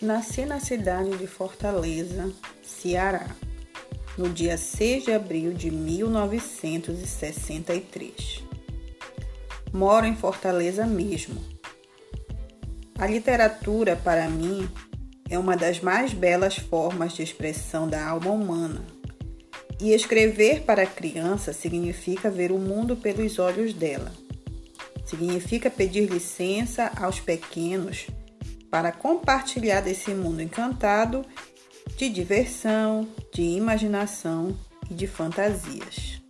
Nasci na cidade de Fortaleza, Ceará, no dia 6 de abril de 1963. Moro em Fortaleza mesmo. A literatura, para mim, é uma das mais belas formas de expressão da alma humana. E escrever para a criança significa ver o mundo pelos olhos dela. Significa pedir licença aos pequenos para compartilhar desse mundo encantado de diversão, de imaginação e de fantasias.